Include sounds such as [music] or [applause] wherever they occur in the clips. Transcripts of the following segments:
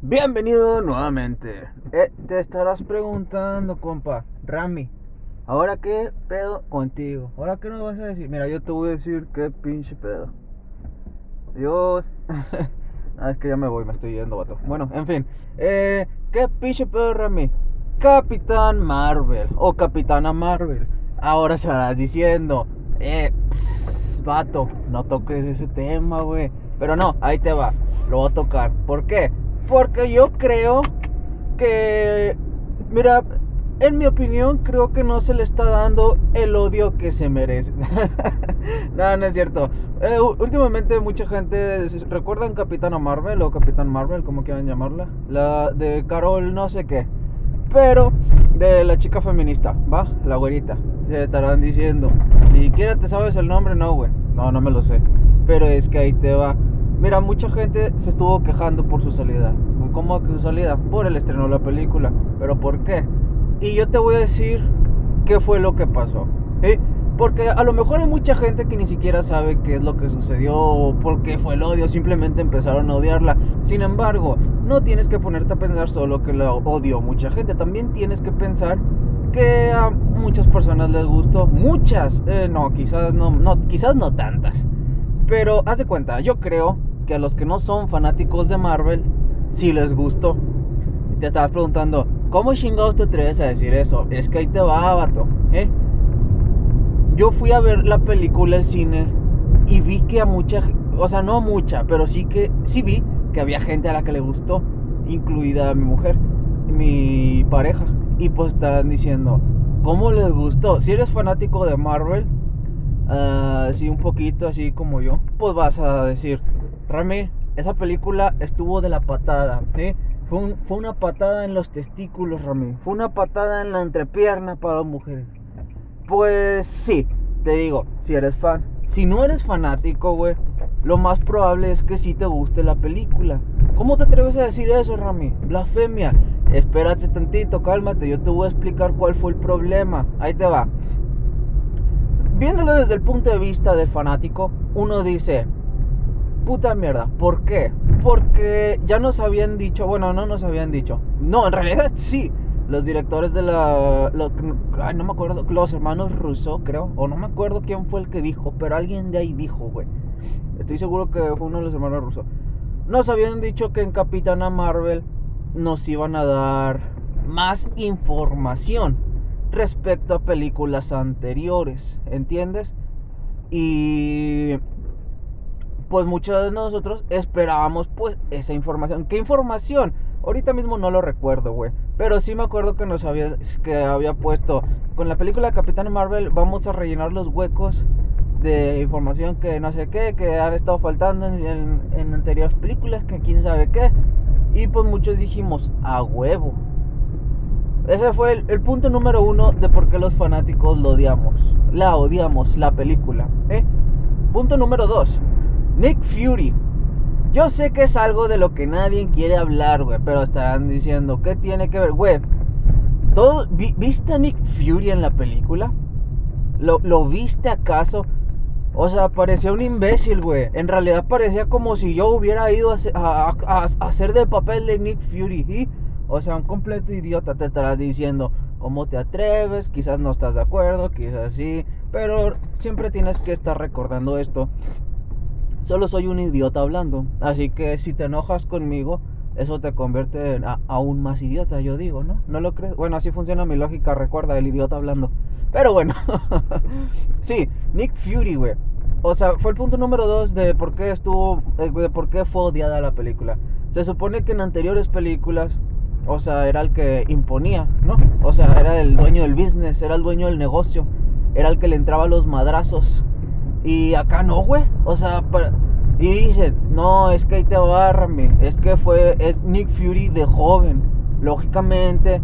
Bienvenido nuevamente. Eh, te estarás preguntando, compa, Rami, ¿ahora qué pedo contigo? ¿Ahora qué nos vas a decir? Mira, yo te voy a decir qué pinche pedo. Dios. [laughs] ah, es que ya me voy, me estoy yendo, vato. Bueno, en fin. Eh, ¿Qué pinche pedo, Rami? Capitán Marvel o Capitana Marvel. Ahora estarás diciendo, eh, vato, no toques ese tema, güey. Pero no, ahí te va, lo voy a tocar. ¿Por qué? Porque yo creo que, mira, en mi opinión, creo que no se le está dando el odio que se merece. [laughs] no, no es cierto. Eh, últimamente mucha gente, ¿recuerdan Capitana Marvel o Capitán Marvel, como quieran llamarla? La de Carol no sé qué. Pero de la chica feminista, ¿va? La güerita. Se estarán diciendo. Ni siquiera te sabes el nombre, no, güey. No, no me lo sé. Pero es que ahí te va. Mira, mucha gente se estuvo quejando por su salida. ¿Cómo que su salida? Por el estreno de la película. ¿Pero por qué? Y yo te voy a decir qué fue lo que pasó. Porque a lo mejor hay mucha gente que ni siquiera sabe qué es lo que sucedió o por qué fue el odio, simplemente empezaron a odiarla. Sin embargo, no tienes que ponerte a pensar solo que la odió mucha gente, también tienes que pensar que a muchas personas les gustó, muchas, eh, no, quizás no, no, quizás no tantas. Pero haz de cuenta, yo creo que a los que no son fanáticos de Marvel, sí les gustó. Te estabas preguntando, ¿cómo chingados te atreves a decir eso? Es que ahí te va, vato, ¿eh? Yo fui a ver la película al cine y vi que a mucha, o sea, no mucha, pero sí que, sí vi que había gente a la que le gustó, incluida mi mujer, mi pareja. Y pues estaban diciendo, ¿cómo les gustó? Si eres fanático de Marvel, así un poquito, así como yo, pues vas a decir, Rami, esa película estuvo de la patada, ¿sí? Fue, fue, una patada en los testículos, Rami. Fue una patada en la entrepierna para las mujeres. Pues sí, te digo, si eres fan. Si no eres fanático, güey, lo más probable es que sí te guste la película. ¿Cómo te atreves a decir eso, Rami? Blasfemia. Espérate tantito, cálmate, yo te voy a explicar cuál fue el problema. Ahí te va. Viéndolo desde el punto de vista del fanático, uno dice, puta mierda, ¿por qué? Porque ya nos habían dicho, bueno, no nos habían dicho, no, en realidad sí, los directores de la, ay, no me acuerdo, los hermanos Russo, creo, o no me acuerdo quién fue el que dijo, pero alguien de ahí dijo, güey, estoy seguro que fue uno de los hermanos Russo, nos habían dicho que en Capitana Marvel nos iban a dar más información respecto a películas anteriores, ¿entiendes? Y pues muchos de nosotros esperábamos pues esa información. ¿Qué información? Ahorita mismo no lo recuerdo, güey. Pero sí me acuerdo que nos había, que había puesto con la película Capitán Marvel vamos a rellenar los huecos de información que no sé qué, que han estado faltando en, en anteriores películas, que quién sabe qué. Y pues muchos dijimos, a huevo, ese fue el, punto número uno de por qué los fanáticos lo odiamos. La odiamos, la película. ¿eh? Punto número dos. Nick Fury. Yo sé que es algo de lo que nadie quiere hablar, güey. Pero estarán diciendo, ¿qué tiene que ver? Güey, vi, ¿viste a Nick Fury en la película? ¿Lo, ¿Lo viste acaso? O sea, parecía un imbécil, güey. En realidad parecía como si yo hubiera ido a, a, hacer de papel de Nick Fury. ¿y? O sea, un completo idiota te estará diciendo cómo te atreves, quizás no estás de acuerdo, quizás sí, pero siempre tienes que estar recordando esto. Solo soy un idiota hablando, así que si te enojas conmigo, eso te convierte en aún más idiota, yo digo, ¿no? ¿No lo crees? Bueno, así funciona mi lógica, recuerda, el idiota hablando. Pero bueno, [laughs] sí, Nick Fury, güey. O sea, fue el punto número dos de por qué estuvo, eh, de por qué fue odiada la película. Se supone que en anteriores películas o sea, era el que imponía, ¿no? O sea, era el dueño del business, era el dueño del negocio, era el que le entraba los madrazos. Y acá no, güey. O sea, y dicen, no, es que ahí te Rami. es que fue, es Nick Fury de joven. Lógicamente,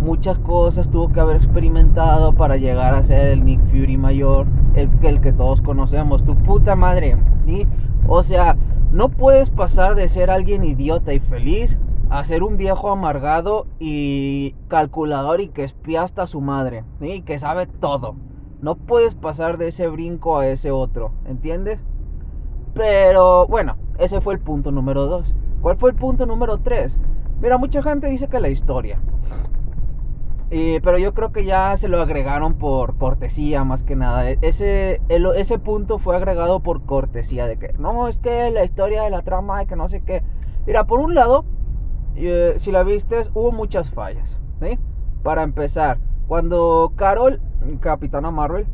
muchas cosas tuvo que haber experimentado para llegar a ser el Nick Fury mayor, el, el que todos conocemos, tu puta madre. ¿sí? O sea, no puedes pasar de ser alguien idiota y feliz a ser un viejo amargado y calculador y que espía hasta su madre, y que sabe todo. No puedes pasar de ese brinco a ese otro, ¿entiendes? Pero bueno, ese fue el punto número dos. ¿Cuál fue el punto número 3? Mira, mucha gente dice que la historia. pero yo creo que ya se lo agregaron por cortesía más que nada. E, ese, ese punto fue agregado por cortesía de que no, es que la historia de la trama y que no sé qué. Mira, por un lado, eh, si la viste, hubo muchas fallas. ¿sí? Para empezar, cuando Carol, Capitana Marvel,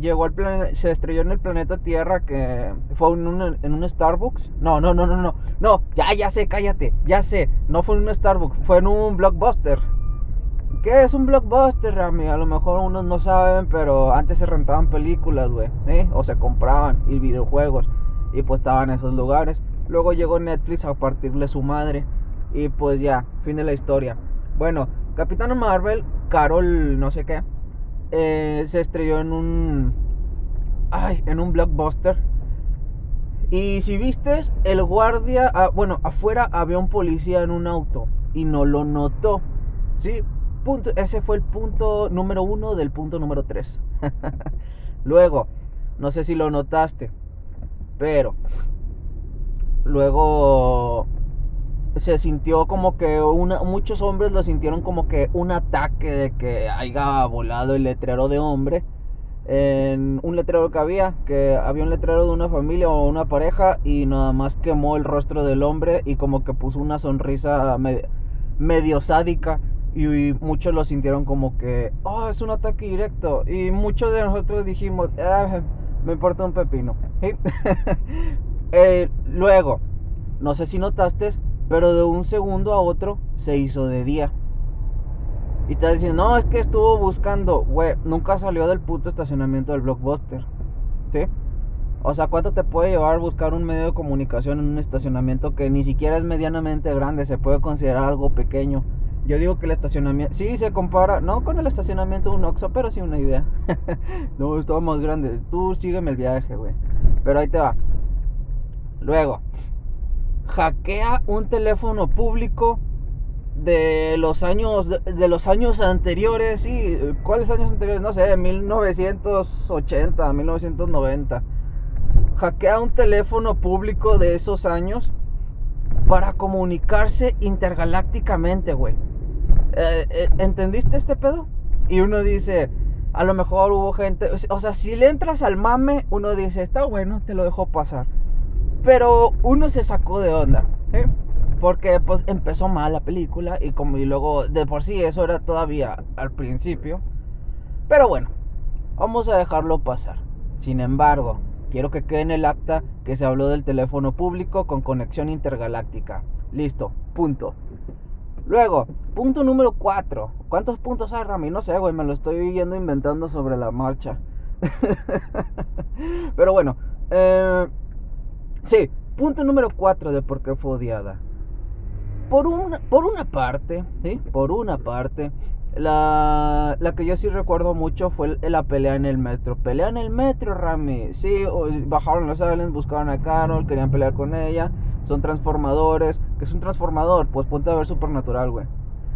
llegó al planeta, se estrelló en el planeta Tierra que fue en un, Starbucks. No, no, no, no, no. No, ya, ya sé, cállate. Ya sé. No fue en un Starbucks, fue en un blockbuster. ¿Qué es un blockbuster, Rami? A lo mejor unos no saben, pero antes se rentaban películas, güey. ¿eh? O se compraban y videojuegos. Y pues estaban en esos lugares. Luego llegó Netflix a partirle su madre. Y pues ya, fin de la historia. Bueno, Capitana Marvel, Carol, no sé qué eh, se estrelló en un. Ay, en un blockbuster. Y si vistes, el guardia. Ah, bueno, afuera había un policía en un auto. Y no lo notó. Sí, punto, ese fue el punto número uno del punto número tres. [laughs] luego, no sé si lo notaste. Pero. Luego se sintió como que una, muchos hombres lo sintieron como que un ataque de que haya volado el letrero de hombre en un letrero que había, que había un letrero de una familia o una pareja y nada más quemó el rostro del hombre y como que puso una sonrisa medio, sádica y, muchos lo sintieron como que, oh, es un ataque directo y muchos de nosotros dijimos, ah, me importa un pepino. [laughs] Eh, luego, no sé si notaste, pero de un segundo a otro se hizo de día. Y te diciendo, no, es que estuvo buscando, güey, nunca salió del puto estacionamiento del blockbuster. ¿Sí? O sea, ¿cuánto te puede llevar buscar un medio de comunicación en un estacionamiento que ni siquiera es medianamente grande? Se puede considerar algo pequeño. Yo digo que el estacionamiento, sí se compara, no con el estacionamiento de un Oxxo, pero sí una idea. [laughs] no, estaba más grande. Tú sígueme el viaje, güey. Pero ahí te va. Luego, hackea un teléfono público de los años de, los años anteriores, sí, ¿cuáles años anteriores? No sé, 1980, 1990. Hackea un teléfono público de esos años para comunicarse intergalácticamente, güey. Eh, eh, ¿Entendiste este pedo? Y uno dice, a lo mejor hubo gente, o sea, si le entras al mame, uno dice, está bueno, te lo dejo pasar. Pero uno se sacó de onda, Porque pues empezó mal la película y como y luego de por sí eso era todavía al principio. Pero bueno, vamos a dejarlo pasar. Sin embargo, quiero que quede en el acta que se habló del teléfono público con conexión intergaláctica. Listo, punto. Luego, punto número 4. ¿Cuántos puntos hay, Rami? No sé, güey, me lo estoy yendo inventando sobre la marcha. [laughs] Pero bueno, eh, Sí, punto número 4 de por qué fue odiada. Por una, por una parte, ¿sí? Por una parte, la, la que yo sí recuerdo mucho fue la pelea en el metro. Pelea en el metro, Rami. Sí, bajaron los aliens, buscaron a Carol, querían pelear con ella. Son transformadores. ¿Qué es un transformador? Pues ponte a ver supernatural, güey.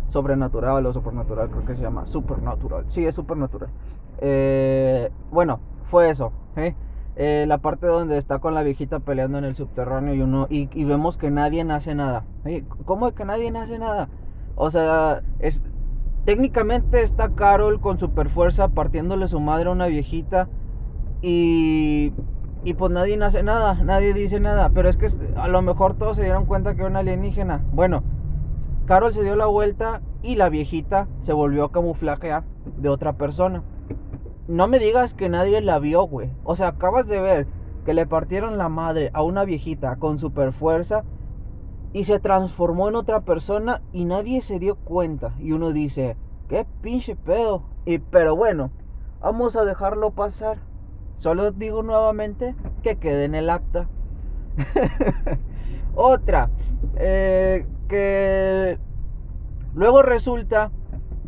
Sobrenatural o supernatural, creo que se llama. Supernatural. Sí, es supernatural. Eh, bueno, fue eso. ¿sí? Eh, la parte donde está con la viejita peleando en el subterráneo y uno y, vemos que nadie hace nada. ¿Cómo es que nadie hace nada? O sea, es, técnicamente está Carol con super fuerza partiéndole su madre a una viejita y, y pues nadie hace nada, nadie dice nada. Pero es que a lo mejor todos se dieron cuenta que era una alienígena. Bueno, Carol se dio la vuelta y la viejita se volvió a camuflajear de otra persona no me digas que nadie la vio, güey. O sea, acabas de ver que le partieron la madre a una viejita con super fuerza y se transformó en otra persona y nadie se dio cuenta. Y uno dice, qué pinche pedo. Y pero bueno, vamos a dejarlo pasar. Solo digo nuevamente que quede en el acta. [laughs] Otra, eh, que luego resulta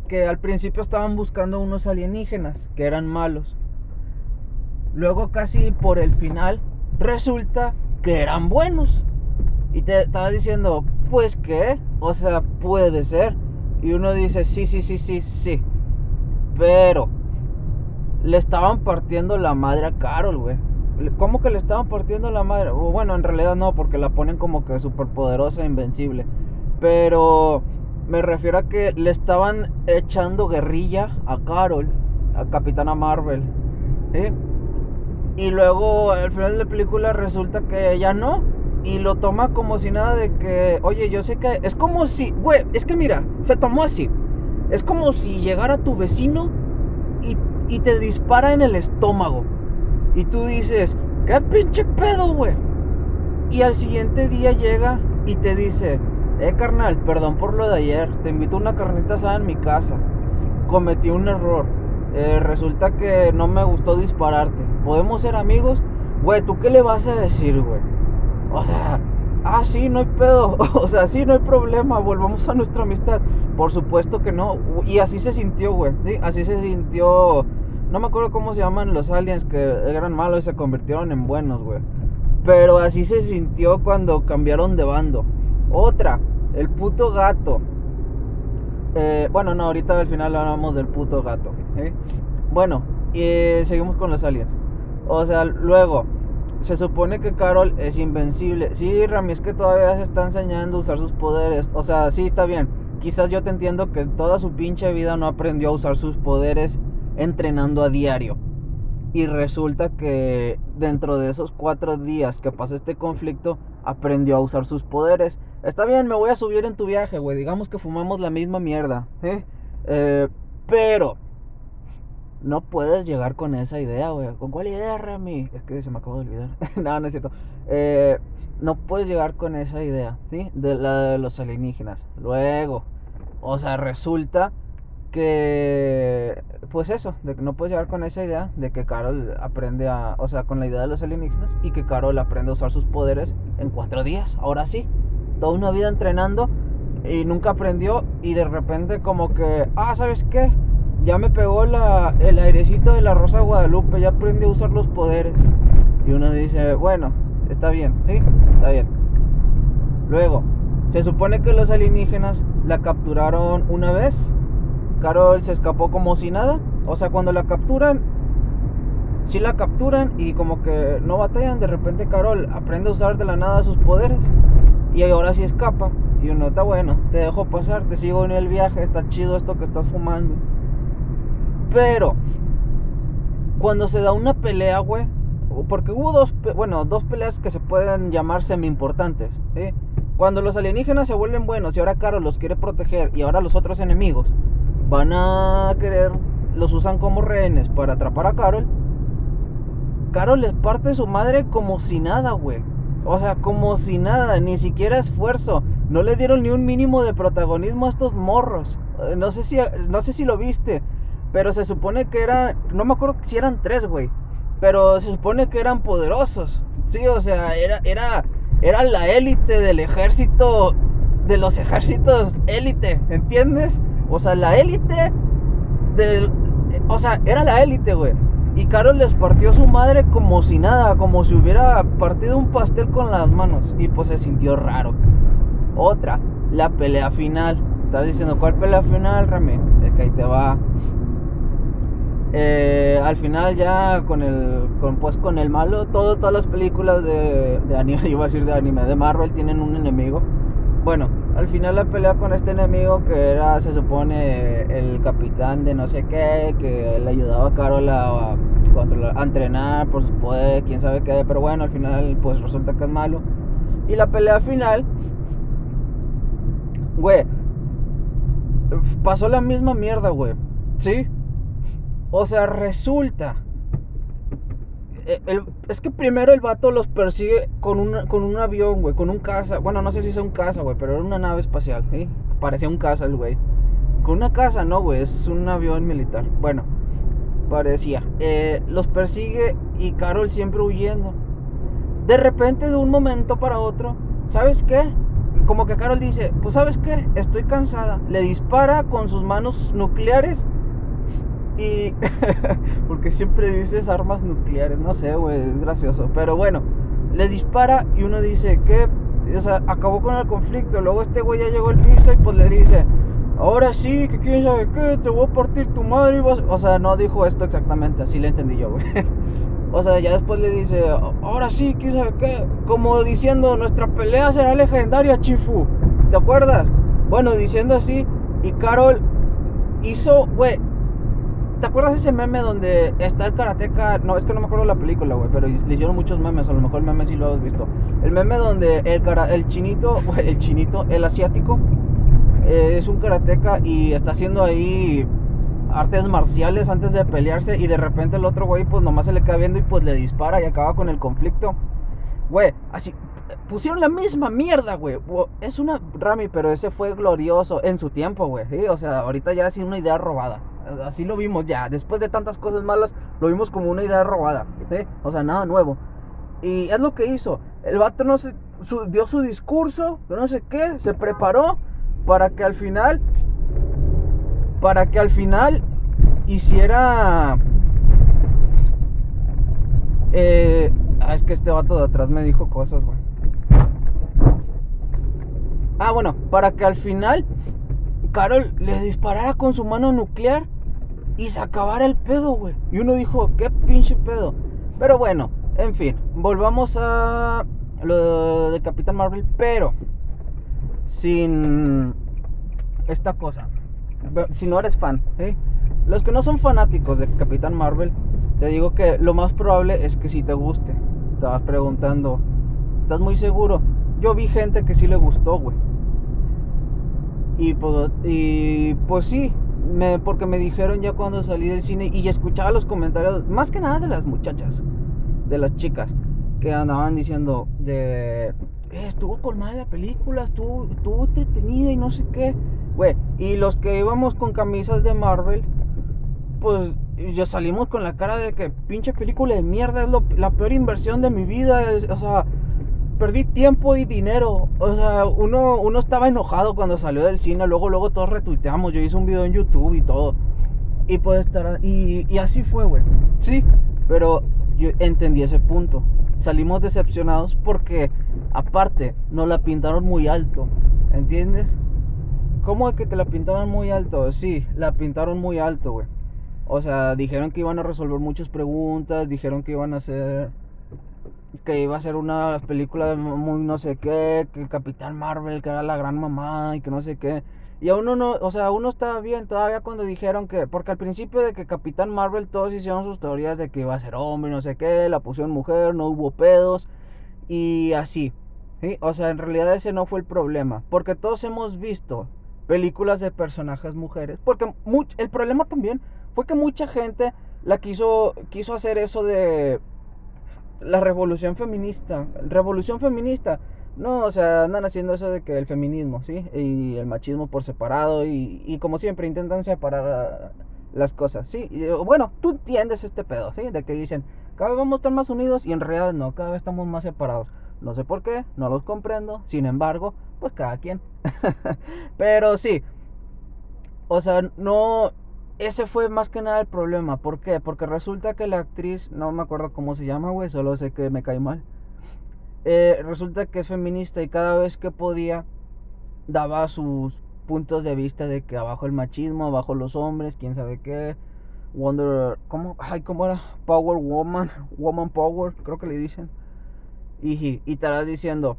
que al principio estaban buscando unos alienígenas que eran malos. Luego casi por el final resulta que eran buenos. Y te estaba diciendo, pues qué, o sea, puede ser. Y uno dice, sí, sí, sí, sí, sí. Pero le estaban partiendo la madre a Carol, güey. ¿Cómo que le estaban partiendo la madre? bueno, en realidad no, porque la ponen como que súper poderosa e invencible. Pero me refiero a que le estaban echando guerrilla a Carol, a Capitana Marvel. ¿eh? Y luego al final de la película resulta que ella no. Y lo toma como si nada de que, oye, yo sé que... Es como si, güey, es que mira, se tomó así. Es como si llegara tu vecino y, y te dispara en el estómago. Y tú dices, ¿qué pinche pedo, güey? Y al siguiente día llega y te dice, eh, carnal, perdón por lo de ayer. Te invito a una carnita asada en mi casa. Cometí un error. Eh, resulta que no me gustó dispararte. ¿Podemos ser amigos? Güey, ¿tú qué le vas a decir, güey? O sea, ah, sí, no hay pedo. [laughs] O sea, sí, no hay problema. Volvamos a nuestra amistad. Por supuesto que no. Y así se sintió, güey. ¿sí? Así se sintió. No me acuerdo cómo se llaman los aliens que eran malos y se convirtieron en buenos, güey. Pero así se sintió cuando cambiaron de bando. Otra, el puto gato. Eh, bueno, no, ahorita al final hablamos del puto gato. ¿eh? Bueno, y seguimos con los aliens. O sea, luego, se supone que Carol es invencible. Sí, Rami, es que todavía se está enseñando a usar sus poderes. O sea, sí, está bien. Quizás yo te entiendo que toda su pinche vida no aprendió a usar sus poderes entrenando a diario. Y resulta que dentro de esos cuatro días que pasó este conflicto, aprendió a usar sus poderes. Está bien, me voy a subir en tu viaje, güey. Digamos que fumamos la misma mierda. ¿eh? Pero no puedes llegar con esa idea, güey. ¿Con cuál idea, Rami? Es que se me acabó de olvidar. [laughs] no, no es cierto. Eh, no puedes llegar con esa idea, ¿sí? De la de los alienígenas. Luego, o sea, resulta que, pues eso, de que no puedes llegar con esa idea de que Carol aprende a, o sea, con la idea de los alienígenas y que Carol aprende a usar sus poderes en cuatro días. Ahora sí, toda una vida entrenando y nunca aprendió y de repente como que, ah, ¿sabes qué? Ya me pegó la, el airecito de la Rosa Guadalupe, ya aprendí a usar los poderes. Y uno dice, bueno, está bien, ¿sí? Está bien. Luego, se supone que los alienígenas la capturaron una vez Carol se escapó como si nada. O sea, cuando la capturan, si la capturan y como que no batallan, de repente Carol aprende a usar de la nada sus poderes. Y ahora sí escapa. Y uno está bueno, te dejo pasar, te sigo en el viaje, está chido esto que estás fumando. Pero, cuando se da una pelea, güey, porque hubo dos, bueno, dos peleas que se pueden llamar semi importantes. Cuando los alienígenas se vuelven buenos y ahora Carol los quiere proteger y ahora los otros enemigos van a querer, los usan como rehenes para atrapar a Carol. Carol les parte su madre como si nada, güey. O sea, como si nada, ni siquiera esfuerzo. No le dieron ni un mínimo de protagonismo a estos morros. Eh, no sé si, no sé si lo viste, pero se supone que eran, no me acuerdo si eran tres, güey. Pero se supone que eran poderosos. Sí, o sea, era, era, era la élite del ejército, de los ejércitos élite, ¿entiendes? O sea, la élite del... O sea, era la élite, güey. Y Carol les partió su madre como si nada, como si hubiera partido un pastel con las manos. Y pues se sintió raro. Otra, la pelea final. Estás diciendo, ¿cuál pelea final, Rami? Es que ahí te va. Eh, al final ya con el con, pues con el malo todo, todas las películas de, de anime [laughs] iba a decir de anime de Marvel tienen un enemigo bueno al final la pelea con este enemigo que era, se supone, el capitán de no sé qué, que le ayudaba a Carol a, a entrenar por su poder, quién sabe qué, pero bueno, al final pues resulta que es malo. Y la pelea final, güey, pasó la misma mierda, güey. ¿Sí? O sea, resulta eh, es que primero el vato los persigue con, con un avión, güey, con un caza. Bueno, no sé si es un caza, güey, pero era una nave espacial, ¿sí? Parecía un caza el güey. Con una casa, no, güey, es un avión militar. Bueno, parecía. Eh, los persigue y Carol siempre huyendo. De repente, de un momento para otro, ¿sabes qué? Como que Carol dice, pues sabes qué, estoy cansada. Le dispara con sus manos nucleares y. [laughs] porque siempre dices armas nucleares, no sé, güey, es gracioso. Pero bueno, le dispara y uno dice, ¿qué? O sea, acabó con el conflicto. Luego este güey ya llegó al piso y pues le dice, ahora sí, que quién sabe qué, te voy a partir tu madre. O sea, no dijo esto exactamente, así le entendí yo, güey. [laughs] O sea, ya después le dice, ahora sí, ¿quién sabe qué? Como diciendo, nuestra pelea será legendaria, Chifu. ¿Te acuerdas? Bueno, diciendo así, y Carol hizo, güey, ¿Te acuerdas ese meme donde está el karateca? No, es que no me acuerdo la película, güey, pero le hicieron muchos memes, a lo mejor el meme sí lo has visto. El meme donde el, cara, el chinito, [laughs] el chinito, el asiático, eh, es un karateca y está haciendo ahí artes marciales antes de pelearse y de repente el otro güey pues nomás se le queda viendo y pues le dispara y acaba con el conflicto. Güey, así, pusieron la misma mierda, güey. Es una Rami, pero ese fue glorioso en su tiempo, güey. O sea, ahorita ya es una idea robada así lo vimos ya. Después de tantas cosas malas, lo vimos como una idea robada. O sea, nada nuevo. Y es lo que hizo. El vato no se, dio su discurso, no sé qué, se preparó para que al final, para que al final hiciera... Eh, ah, es que este vato de atrás me dijo cosas, güey. Ah, bueno, para que al final Carol le disparara con su mano nuclear y se acabara el pedo, güey. Y uno dijo, qué pinche pedo. Pero bueno, en fin, volvamos a lo de Capitán Marvel, pero sin esta cosa. Si no eres fan, ¿eh? los que no son fanáticos de Capitán Marvel, te digo que lo más probable es que si te guste. Estabas preguntando, ¿estás muy seguro? Yo vi gente que sí le gustó, güey. Y pues, y pues sí, me, porque me dijeron ya cuando salí del cine y escuchaba los comentarios, más que nada de las muchachas, de las chicas, que andaban diciendo de, eh, estuvo colmada la película, estuvo, estuvo entretenida y no sé qué, güey, y los que íbamos con camisas de Marvel, pues ya salimos con la cara de que pinche película de mierda es la peor inversión de mi vida, o sea perdí tiempo y dinero. O sea, uno, uno estaba enojado cuando salió del cine. Luego, luego todos retuiteamos. Yo hice un video en YouTube y todo. Y puede estar. Y, y así fue, güey. Sí, pero yo entendí ese punto. Salimos decepcionados porque, aparte, nos la pintaron muy alto. ¿Entiendes? ¿Cómo es que te la pintaron muy alto? Sí, la pintaron muy alto, güey. O sea, dijeron que iban a resolver muchas preguntas, dijeron que iban a hacer que iba a ser una película muy no sé qué, que el Capitán Marvel, que era la gran mamá y que no sé qué. Y a uno no, o sea, uno estaba bien todavía cuando dijeron que, porque al principio de que Capitán Marvel todos hicieron sus teorías de que iba a ser hombre, no sé qué, la pusieron mujer, no hubo pedos y así. ¿sí? O sea, en realidad ese no fue el problema, porque todos hemos visto películas de personajes mujeres, porque el problema también fue que mucha gente la quiso, quiso hacer eso de la revolución feminista. Revolución feminista. No, o sea, andan haciendo eso de que el feminismo, ¿sí? Y el machismo por separado y, como siempre intentan separar las cosas, ¿sí? Y, bueno, tú entiendes este pedo, ¿sí? De que dicen, cada vez vamos a estar más unidos y en realidad no, cada vez estamos más separados. No sé por qué, no los comprendo, sin embargo, pues cada quien. [laughs] Pero sí, o sea, no, ese fue más que nada el problema. ¿Por qué? Porque resulta que la actriz, no me acuerdo cómo se llama, güey, solo sé que me cae mal. Eh, resulta que es feminista y cada vez que podía daba sus puntos de vista de que abajo el machismo, abajo los hombres, quién sabe qué. Wonder, ¿cómo? Ay, ¿cómo era? Power Woman, [laughs] Woman Power, creo que le dicen. Y, y estarás diciendo,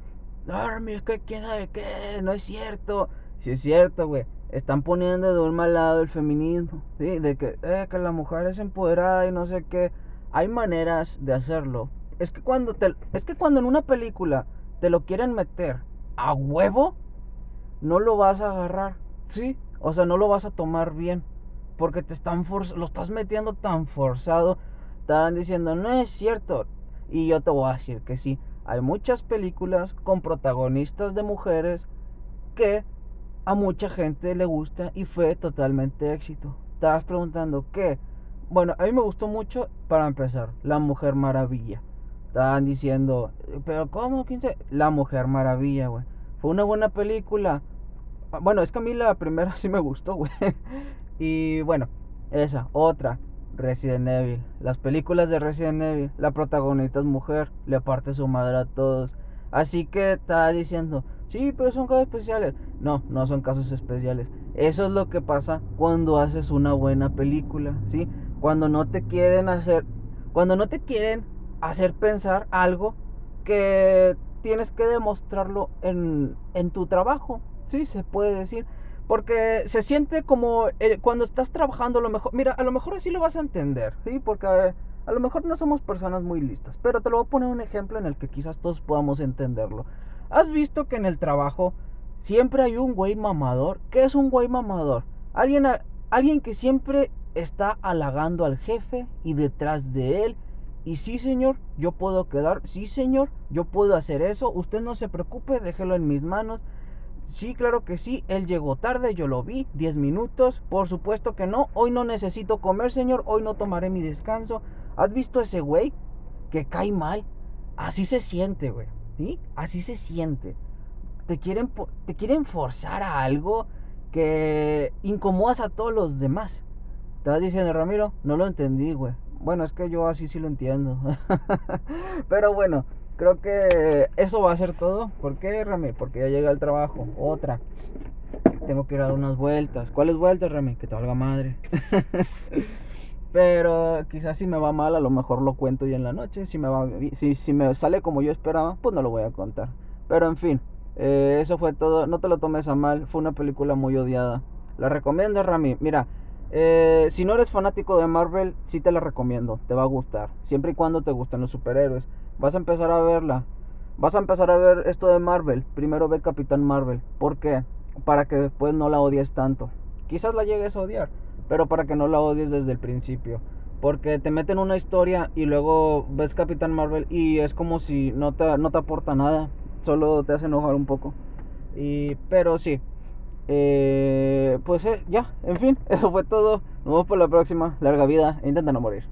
no, es que quién sabe qué, no es cierto. Si es cierto, güey están poniendo de un mal lado el feminismo, ¿sí? De que, eh, que la mujer es empoderada y no sé qué. Hay maneras de hacerlo. Es que cuando te, es que cuando en una película te lo quieren meter a huevo, no lo vas a agarrar, ¿sí? O sea, no lo vas a tomar bien. Porque te están lo estás metiendo tan forzado. Están diciendo, no es cierto. Y yo te voy a decir que sí. Hay muchas películas con protagonistas de mujeres que a mucha gente le gusta y fue totalmente éxito. Estabas preguntando qué. Bueno, a mí me gustó mucho para empezar, La Mujer Maravilla. Estaban diciendo, pero ¿cómo? ¿Quién se? La Mujer Maravilla. Fue una buena película. Bueno, es que a mí la primera [laughs] sí me gustó, y bueno, esa, otra. Resident Evil. Las películas de Resident Evil. La protagonista es mujer. Le parte su madre a todos. Así que estaba diciendo, Sí, pero son casos especiales. No, no son casos especiales. Eso es lo que pasa cuando haces una buena película, ¿sí? Cuando no te quieren hacer Cuando no te quieren hacer pensar algo que tienes que demostrarlo en, en tu trabajo. Sí, se puede decir. Porque se siente como eh, cuando estás trabajando, a lo mejor, mira, a lo mejor así lo vas a entender, ¿sí? Porque a, a lo mejor no somos personas muy listas, pero te lo voy a poner un ejemplo en el que quizás todos podamos entenderlo. ¿Has visto que en el trabajo siempre hay un güey mamador? ¿Qué es un güey mamador? Alguien, alguien que siempre está halagando al jefe y detrás de él. Y sí, señor, yo puedo quedar. Sí, señor, yo puedo hacer eso. Usted no se preocupe, déjelo en mis manos. Sí, claro que sí, él llegó tarde, yo lo vi, 10 minutos. Por supuesto que no, hoy no necesito comer, señor, hoy no tomaré mi descanso. ¿Has visto ese güey que cae mal? Así se siente, güey. ¿Sí? Así se siente. Te quieren, te quieren forzar a algo que incomodas a todos los demás. Te vas diciendo, Ramiro, no lo entendí, güey. Bueno, es que yo así sí lo entiendo. [laughs] Pero bueno, creo que eso va a ser todo. ¿Por qué, Rami? Porque ya llega el trabajo. Otra. Tengo que ir a dar unas vueltas. ¿Cuáles vueltas, Rami? Que te valga madre. [laughs] Pero quizás si me va mal, a lo mejor lo cuento ya en la noche. Si me, va, si, si me sale como yo esperaba, pues no lo voy a contar. Pero en fin, eh, eso fue todo. No te lo tomes a mal. Fue una película muy odiada. La recomiendo, Rami. Mira, eh, si no eres fanático de Marvel, sí te la recomiendo. Te va a gustar. Siempre y cuando te gusten los superhéroes vas a empezar a verla. Vas a empezar a ver esto de Marvel. Primero ve Capitán Marvel. ¿Por qué? Para que después no la odies tanto. Quizás la llegues a odiar, pero para que no la odies desde el principio. Porque te meten una historia y luego ves Capitán Marvel y es como si no te, no te aporta nada. Solo te hace enojar un poco. Y, pero sí. Eh, pues eh, ya, en fin, [laughs] eso fue todo. Nos vemos por la próxima. Larga vida intenta no morir.